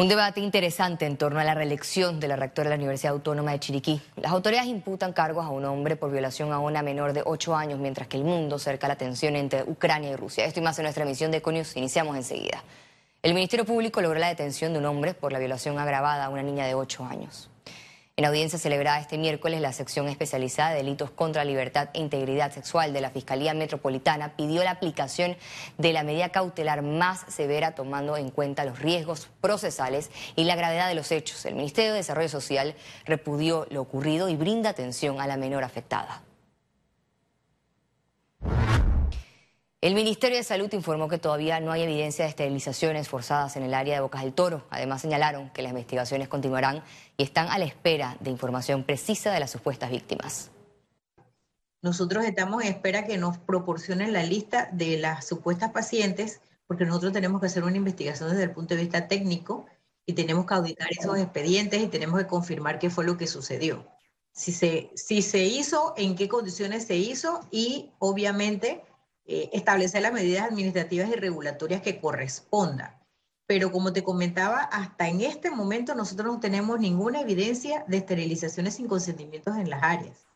Un debate interesante en torno a la reelección de la rectora de la Universidad Autónoma de Chiriquí. Las autoridades imputan cargos a un hombre por violación a una menor de 8 años, mientras que el mundo cerca la tensión entre Ucrania y Rusia. Esto y más en nuestra emisión de Econius. Iniciamos enseguida. El Ministerio Público logró la detención de un hombre por la violación agravada a una niña de 8 años. En audiencia celebrada este miércoles, la sección especializada de delitos contra libertad e integridad sexual de la Fiscalía Metropolitana pidió la aplicación de la medida cautelar más severa tomando en cuenta los riesgos procesales y la gravedad de los hechos. El Ministerio de Desarrollo Social repudió lo ocurrido y brinda atención a la menor afectada. El Ministerio de Salud informó que todavía no hay evidencia de esterilizaciones forzadas en el área de Bocas del Toro. Además señalaron que las investigaciones continuarán y están a la espera de información precisa de las supuestas víctimas. Nosotros estamos en espera que nos proporcionen la lista de las supuestas pacientes, porque nosotros tenemos que hacer una investigación desde el punto de vista técnico y tenemos que auditar esos expedientes y tenemos que confirmar qué fue lo que sucedió. Si se, si se hizo, en qué condiciones se hizo y obviamente eh, establecer las medidas administrativas y regulatorias que correspondan. Pero como te comentaba, hasta en este momento nosotros no tenemos ninguna evidencia de esterilizaciones sin consentimientos en las áreas.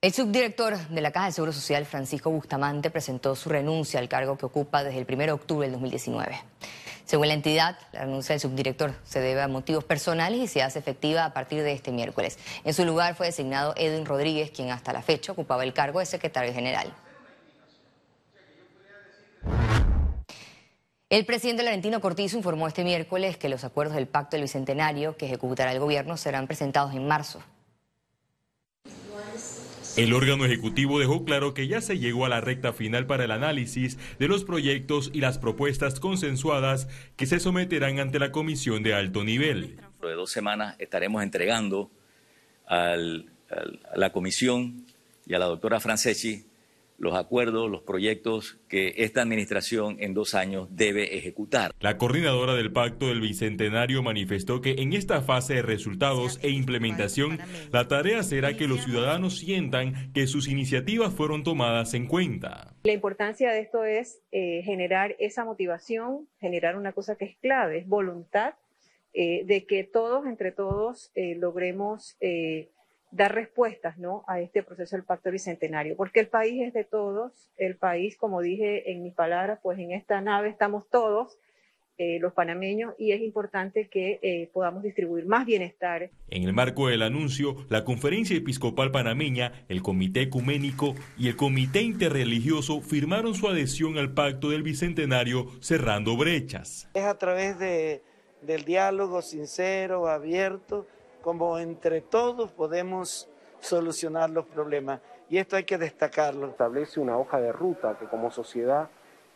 El subdirector de la Caja de Seguro Social, Francisco Bustamante, presentó su renuncia al cargo que ocupa desde el 1 de octubre del 2019. Según la entidad, la renuncia del subdirector se debe a motivos personales y se hace efectiva a partir de este miércoles. En su lugar fue designado Edwin Rodríguez, quien hasta la fecha ocupaba el cargo de secretario general. El presidente Laurentino Cortizo informó este miércoles que los acuerdos del Pacto del Bicentenario que ejecutará el gobierno serán presentados en marzo. El órgano ejecutivo dejó claro que ya se llegó a la recta final para el análisis de los proyectos y las propuestas consensuadas que se someterán ante la comisión de alto nivel. Dentro de dos semanas estaremos entregando a la comisión y a la doctora Franceschi los acuerdos, los proyectos que esta administración en dos años debe ejecutar. La coordinadora del Pacto del Bicentenario manifestó que en esta fase de resultados e implementación, la tarea será que los ciudadanos sientan que sus iniciativas fueron tomadas en cuenta. La importancia de esto es eh, generar esa motivación, generar una cosa que es clave, es voluntad eh, de que todos, entre todos, eh, logremos dar respuestas ¿no? a este proceso del Pacto Bicentenario, porque el país es de todos, el país, como dije en mis palabras, pues en esta nave estamos todos, eh, los panameños, y es importante que eh, podamos distribuir más bienestar. En el marco del anuncio, la Conferencia Episcopal Panameña, el Comité Ecuménico y el Comité Interreligioso firmaron su adhesión al Pacto del Bicentenario cerrando brechas. Es a través de, del diálogo sincero, abierto, como entre todos podemos solucionar los problemas. Y esto hay que destacarlo. Establece una hoja de ruta que como sociedad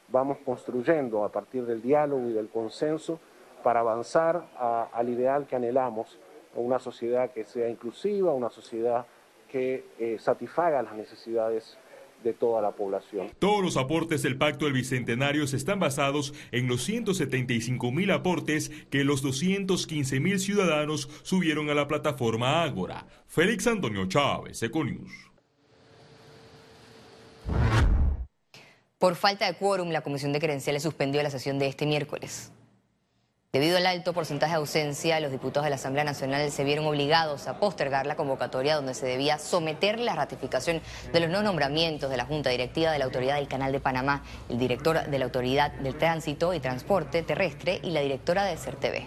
vamos construyendo a partir del diálogo y del consenso para avanzar al ideal que anhelamos, una sociedad que sea inclusiva, una sociedad que eh, satisfaga las necesidades de toda la población. Todos los aportes del Pacto del Bicentenario están basados en los 175 mil aportes que los 215 mil ciudadanos subieron a la plataforma Ágora. Félix Antonio Chávez, Econius. Por falta de quórum, la Comisión de Credenciales suspendió la sesión de este miércoles. Debido al alto porcentaje de ausencia, los diputados de la Asamblea Nacional se vieron obligados a postergar la convocatoria donde se debía someter la ratificación de los no nombramientos de la Junta Directiva de la Autoridad del Canal de Panamá, el director de la Autoridad del Tránsito y Transporte Terrestre y la directora de CERTV.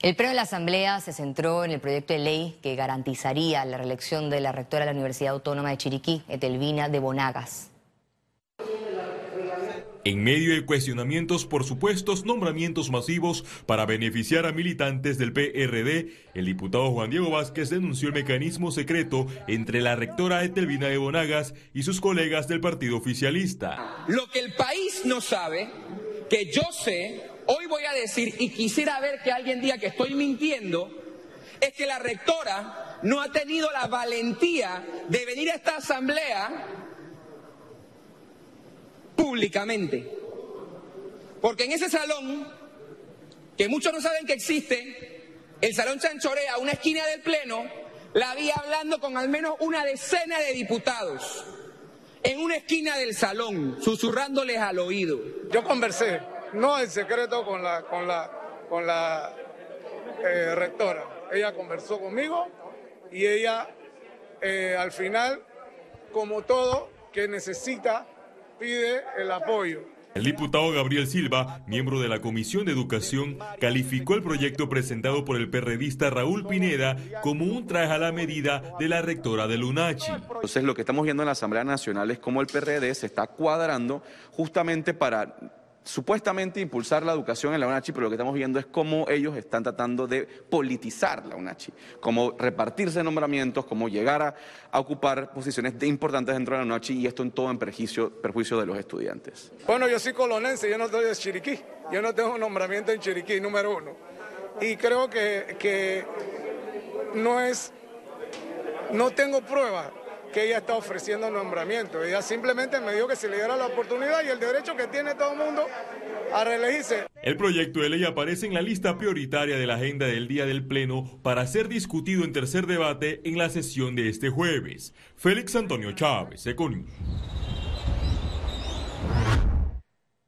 El pleno de la Asamblea se centró en el proyecto de ley que garantizaría la reelección de la rectora de la Universidad Autónoma de Chiriquí, Etelvina de Bonagas. En medio de cuestionamientos por supuestos nombramientos masivos para beneficiar a militantes del PRD, el diputado Juan Diego Vázquez denunció el mecanismo secreto entre la rectora Etelvina de Bonagas y sus colegas del partido oficialista. Lo que el país no sabe, que yo sé, hoy voy a decir y quisiera ver que alguien diga que estoy mintiendo, es que la rectora no ha tenido la valentía de venir a esta asamblea públicamente. Porque en ese salón, que muchos no saben que existe, el Salón Chanchorea, una esquina del Pleno, la había hablando con al menos una decena de diputados. en una esquina del salón, susurrándoles al oído. Yo conversé, no en secreto con la, con la, con la eh, rectora. Ella conversó conmigo y ella eh, al final, como todo que necesita, pide el apoyo. El diputado Gabriel Silva, miembro de la Comisión de Educación, calificó el proyecto presentado por el perredista Raúl Pineda como un traje a la medida de la rectora de Lunachi. Entonces lo que estamos viendo en la Asamblea Nacional es cómo el PRD se está cuadrando justamente para supuestamente impulsar la educación en la UNACHI, pero lo que estamos viendo es cómo ellos están tratando de politizar la UNACHI, cómo repartirse nombramientos, cómo llegar a, ocupar posiciones importantes dentro de la UNACHI y esto en todo en perjuicio, perjuicio de los estudiantes. Bueno, yo soy colonense, yo no estoy de Chiriquí, yo no tengo nombramiento en Chiriquí, número uno. Y creo que, que no es, no tengo pruebas que ella está ofreciendo nombramiento. Ella simplemente me dijo que se le diera la oportunidad y el derecho que tiene todo el mundo a reelegirse. El proyecto de ley aparece en la lista prioritaria de la agenda del día del Pleno para ser discutido en tercer debate en la sesión de este jueves. Félix Antonio Chávez, Econius.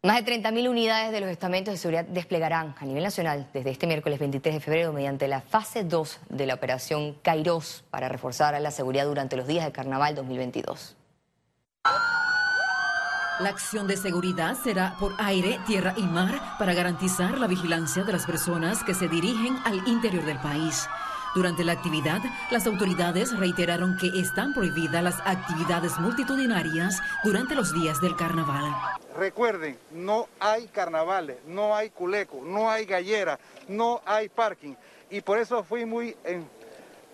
Más de 30.000 unidades de los estamentos de seguridad desplegarán a nivel nacional desde este miércoles 23 de febrero mediante la fase 2 de la operación Kairos para reforzar la seguridad durante los días de Carnaval 2022. La acción de seguridad será por aire, tierra y mar para garantizar la vigilancia de las personas que se dirigen al interior del país. Durante la actividad, las autoridades reiteraron que están prohibidas las actividades multitudinarias durante los días del carnaval. Recuerden, no hay carnavales, no hay culeco, no hay gallera, no hay parking. Y por eso fui muy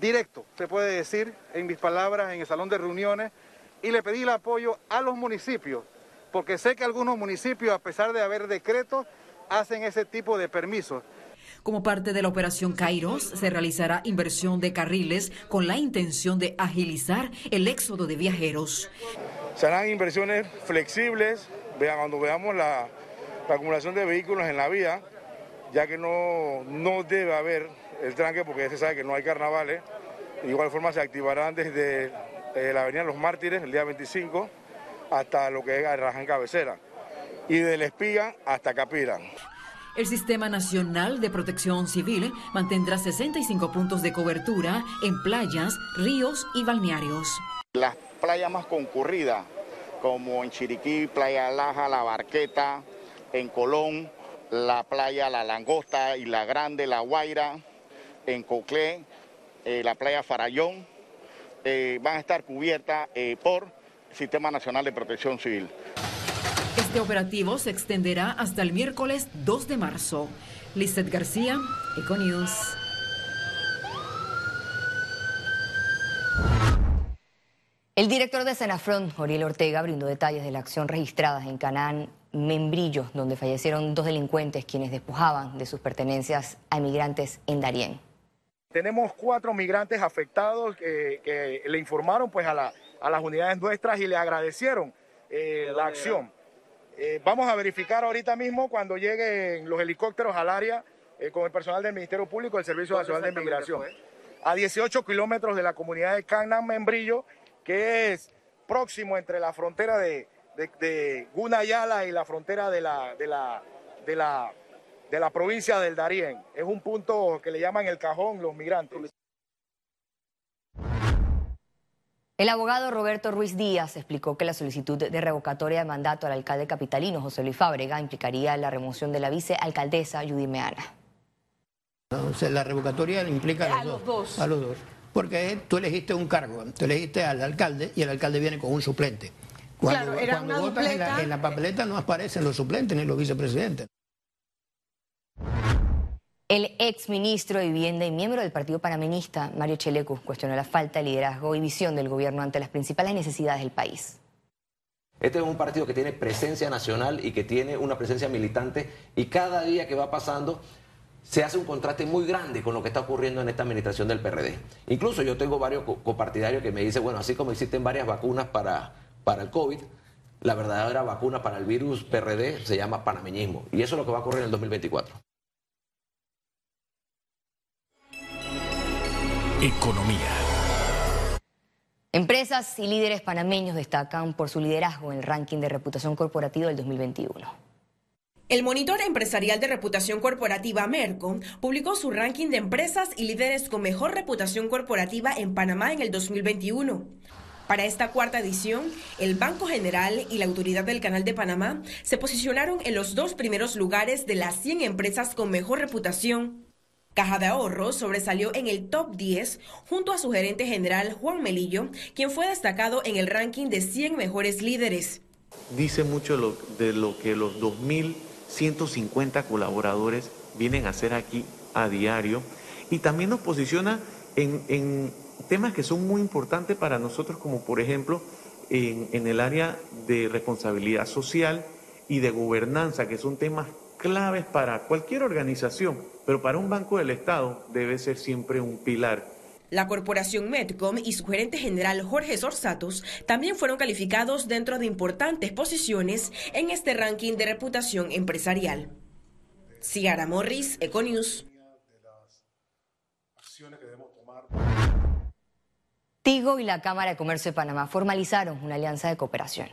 directo, se puede decir, en mis palabras, en el salón de reuniones, y le pedí el apoyo a los municipios, porque sé que algunos municipios, a pesar de haber decretos, hacen ese tipo de permisos. Como parte de la operación Kairos, se realizará inversión de carriles con la intención de agilizar el éxodo de viajeros. Serán inversiones flexibles, cuando veamos la, acumulación de vehículos en la vía, ya que no, no debe haber el tranque porque se sabe que no hay carnavales. De igual forma se activarán desde eh, la Avenida Los Mártires el día 25 hasta lo que es Raján Cabecera y del Espía hasta Capira. El Sistema Nacional de Protección Civil mantendrá 65 puntos de cobertura en playas, ríos y balnearios. Las playas más concurridas, como en Chiriquí, Playa Laja, La Barqueta, en Colón, la playa La Langosta y La Grande, La Guaira, en Coclé, eh, la playa Farallón, eh, van a estar cubiertas eh, por Sistema Nacional de Protección Civil. Este operativo se extenderá hasta el miércoles 2 de marzo. Lizeth García, Econews. El director de Senafrón, Oriel Ortega, brindó detalles de la acción registrada en Canaán Membrillo, donde fallecieron dos delincuentes quienes despojaban de sus pertenencias a inmigrantes en Darién. Tenemos cuatro migrantes afectados que, le informaron pues, a, las unidades nuestras y le agradecieron eh, la acción. Eh, vamos a verificar ahorita mismo cuando lleguen los helicópteros al área eh, con el personal del Ministerio Público, del Servicio Nacional de Inmigración. A 18 kilómetros de la comunidad de Canaan Membrillo, que es próximo entre la frontera de, de, Gunayala y la frontera de la, de, la, de, la, de la provincia del Darién. Es un punto que le llaman el cajón los migrantes. El abogado Roberto Ruiz Díaz explicó que la solicitud de revocatoria de mandato al alcalde capitalino José Luis Fábrega implicaría la remoción de la vicealcaldesa Judy Meana. la revocatoria implica a, los, dos, A los dos. Porque tú elegiste un cargo, tú elegiste al alcalde y el alcalde viene con un suplente. Cuando, votas en la, papeleta no aparecen los suplentes ni los vicepresidentes. El ex ministro de Vivienda y miembro del Partido Panameñista, Mario Chelecu, cuestionó la falta de liderazgo y visión del gobierno ante las principales necesidades del país. Este es un partido que tiene presencia nacional y que tiene una presencia militante y cada día que va pasando se hace un contraste muy grande con lo que está ocurriendo en esta administración del PRD. Incluso yo tengo varios copartidarios que me dicen, bueno, así como existen varias vacunas para, para el COVID, la verdadera vacuna para el virus PRD se llama panameñismo. Y eso es lo que va a ocurrir en el 2024. Economía. Empresas y líderes panameños destacan por su liderazgo en el ranking de reputación corporativa del 2021. El monitor empresarial de reputación corporativa Merco publicó su ranking de empresas y líderes con mejor reputación corporativa en Panamá en el 2021. Para esta cuarta edición, el Banco General y la Autoridad del Canal de Panamá se posicionaron en los dos primeros lugares de las 100 empresas con mejor reputación. Caja de Ahorros sobresalió en el top 10 junto a su gerente general Juan Melillo, quien fue destacado en el ranking de 100 mejores líderes. Dice mucho de lo que los 2.150 colaboradores vienen a hacer aquí a diario y también nos posiciona en, temas que son muy importantes para nosotros, como por ejemplo en, en el área de responsabilidad social y de gobernanza, que son temas claves para cualquier organización, pero para un banco del Estado debe ser siempre un pilar. La corporación Medcom y su gerente general Jorge Sorsatos también fueron calificados dentro de importantes posiciones en este ranking de reputación empresarial. Ciara Morris, Econews. Tigo y la Cámara de Comercio de Panamá formalizaron una alianza de cooperación.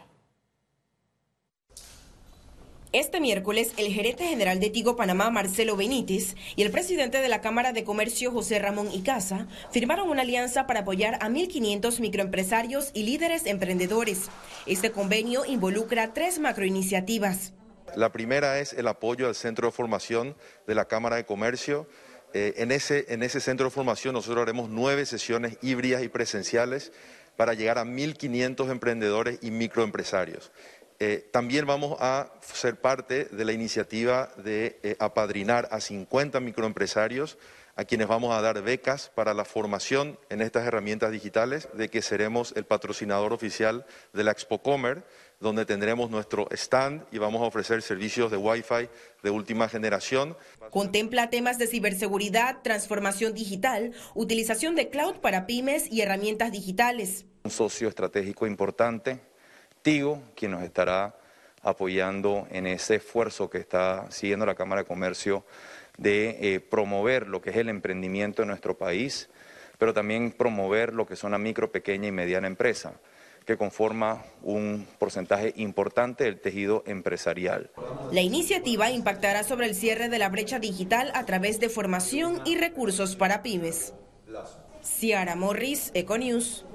Este miércoles, el gerente general de Tigo Panamá, Marcelo Benítez, y el presidente de la Cámara de Comercio, José Ramón Icaza, firmaron una alianza para apoyar a 1.500 microempresarios y líderes emprendedores. Este convenio involucra tres macroiniciativas. La primera es el apoyo al centro de formación de la Cámara de Comercio. Eh, en, ese, en ese centro de formación nosotros haremos nueve sesiones híbridas y presenciales para llegar a 1.500 emprendedores y microempresarios. Eh, también vamos a ser parte de la iniciativa de eh, apadrinar a 50 microempresarios a quienes vamos a dar becas para la formación en estas herramientas digitales, de que seremos el patrocinador oficial de la Expo Comer, donde tendremos nuestro stand y vamos a ofrecer servicios de Wi-Fi de última generación. Contempla temas de ciberseguridad, transformación digital, utilización de cloud para pymes y herramientas digitales. Un socio estratégico importante quien nos estará apoyando en ese esfuerzo que está siguiendo la Cámara de Comercio de eh, promover lo que es el emprendimiento en nuestro país, pero también promover lo que son la micro, pequeña y mediana empresa, que conforma un porcentaje importante del tejido empresarial. La iniciativa impactará sobre el cierre de la brecha digital a través de formación y recursos para pymes. Ciara Morris, Econews.